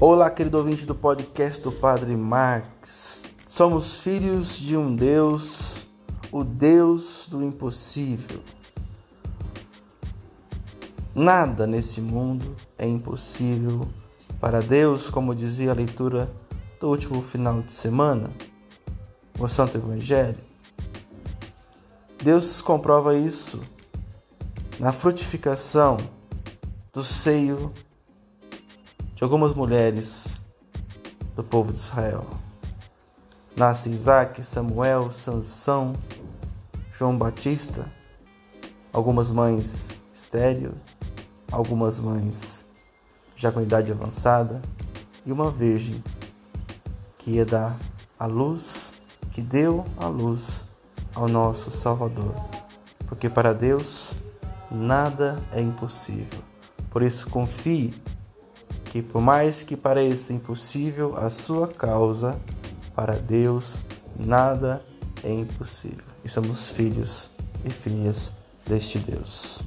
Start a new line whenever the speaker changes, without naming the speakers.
Olá, querido ouvinte do podcast do Padre Max. Somos filhos de um Deus, o Deus do impossível. Nada nesse mundo é impossível para Deus, como dizia a leitura do último final de semana, o Santo Evangelho. Deus comprova isso na frutificação do seio de algumas mulheres do povo de Israel. Nasce Isaac, Samuel, Sansão, João Batista, algumas mães estéreo, algumas mães já com idade avançada e uma virgem que ia dar a luz, que deu a luz ao nosso Salvador. Porque para Deus nada é impossível. Por isso confie que, por mais que pareça impossível a sua causa, para Deus nada é impossível. E somos filhos e filhas deste Deus.